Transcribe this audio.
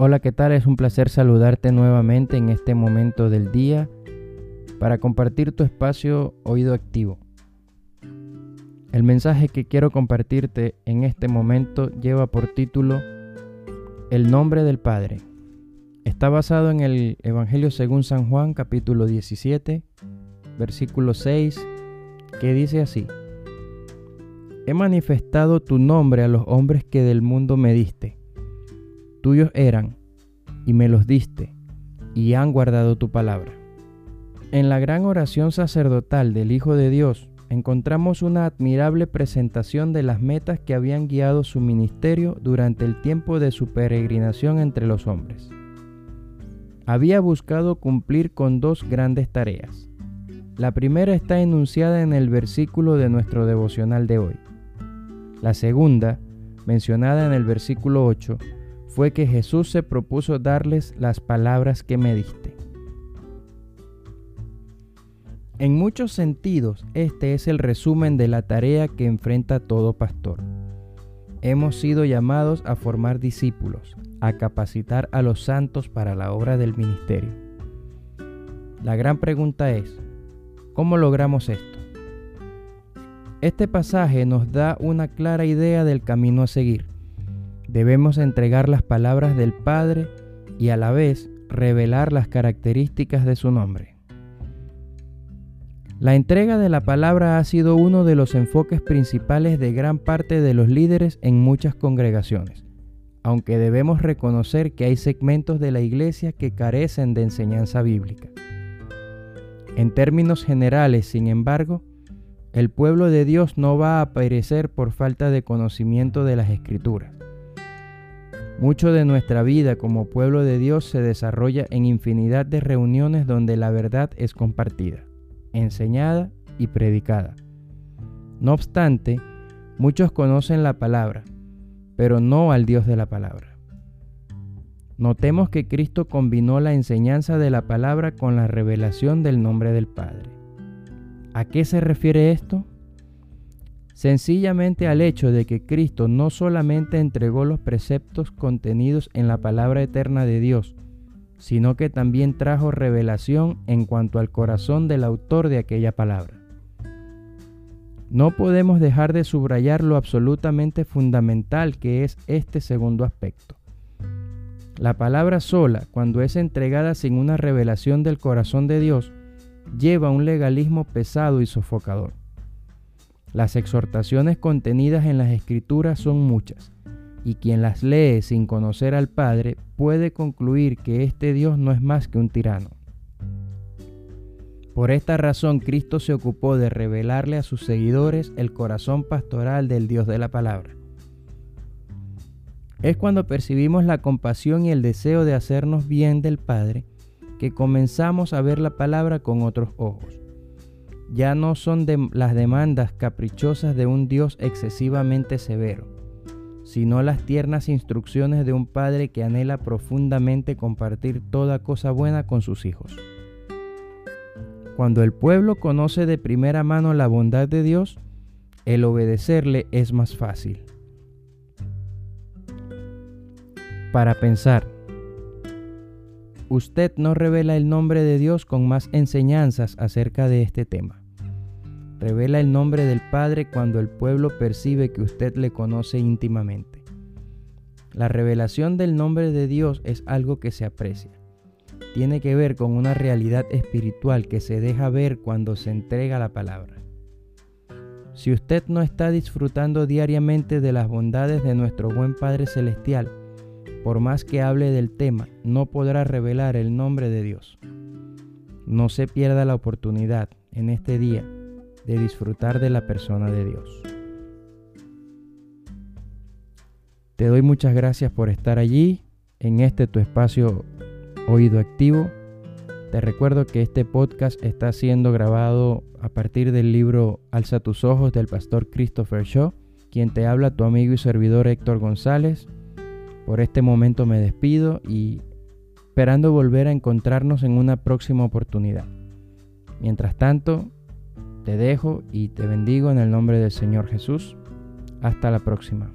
Hola, ¿qué tal? Es un placer saludarte nuevamente en este momento del día para compartir tu espacio Oído Activo. El mensaje que quiero compartirte en este momento lleva por título El nombre del Padre. Está basado en el Evangelio según San Juan capítulo 17, versículo 6, que dice así. He manifestado tu nombre a los hombres que del mundo me diste tuyos eran, y me los diste, y han guardado tu palabra. En la gran oración sacerdotal del Hijo de Dios encontramos una admirable presentación de las metas que habían guiado su ministerio durante el tiempo de su peregrinación entre los hombres. Había buscado cumplir con dos grandes tareas. La primera está enunciada en el versículo de nuestro devocional de hoy. La segunda, mencionada en el versículo 8, fue que Jesús se propuso darles las palabras que me diste. En muchos sentidos, este es el resumen de la tarea que enfrenta todo pastor. Hemos sido llamados a formar discípulos, a capacitar a los santos para la obra del ministerio. La gran pregunta es, ¿cómo logramos esto? Este pasaje nos da una clara idea del camino a seguir Debemos entregar las palabras del Padre y a la vez revelar las características de su nombre. La entrega de la palabra ha sido uno de los enfoques principales de gran parte de los líderes en muchas congregaciones, aunque debemos reconocer que hay segmentos de la iglesia que carecen de enseñanza bíblica. En términos generales, sin embargo, el pueblo de Dios no va a perecer por falta de conocimiento de las escrituras. Mucho de nuestra vida como pueblo de Dios se desarrolla en infinidad de reuniones donde la verdad es compartida, enseñada y predicada. No obstante, muchos conocen la palabra, pero no al Dios de la palabra. Notemos que Cristo combinó la enseñanza de la palabra con la revelación del nombre del Padre. ¿A qué se refiere esto? Sencillamente al hecho de que Cristo no solamente entregó los preceptos contenidos en la palabra eterna de Dios, sino que también trajo revelación en cuanto al corazón del autor de aquella palabra. No podemos dejar de subrayar lo absolutamente fundamental que es este segundo aspecto. La palabra sola, cuando es entregada sin una revelación del corazón de Dios, lleva un legalismo pesado y sofocador. Las exhortaciones contenidas en las escrituras son muchas, y quien las lee sin conocer al Padre puede concluir que este Dios no es más que un tirano. Por esta razón Cristo se ocupó de revelarle a sus seguidores el corazón pastoral del Dios de la palabra. Es cuando percibimos la compasión y el deseo de hacernos bien del Padre que comenzamos a ver la palabra con otros ojos ya no son las demandas caprichosas de un Dios excesivamente severo, sino las tiernas instrucciones de un Padre que anhela profundamente compartir toda cosa buena con sus hijos. Cuando el pueblo conoce de primera mano la bondad de Dios, el obedecerle es más fácil. Para pensar, usted no revela el nombre de Dios con más enseñanzas acerca de este tema. Revela el nombre del Padre cuando el pueblo percibe que usted le conoce íntimamente. La revelación del nombre de Dios es algo que se aprecia. Tiene que ver con una realidad espiritual que se deja ver cuando se entrega la palabra. Si usted no está disfrutando diariamente de las bondades de nuestro buen Padre Celestial, por más que hable del tema, no podrá revelar el nombre de Dios. No se pierda la oportunidad en este día de disfrutar de la persona de Dios. Te doy muchas gracias por estar allí en este tu espacio Oído Activo. Te recuerdo que este podcast está siendo grabado a partir del libro Alza tus ojos del pastor Christopher Shaw, quien te habla tu amigo y servidor Héctor González. Por este momento me despido y esperando volver a encontrarnos en una próxima oportunidad. Mientras tanto, te dejo y te bendigo en el nombre del Señor Jesús. Hasta la próxima.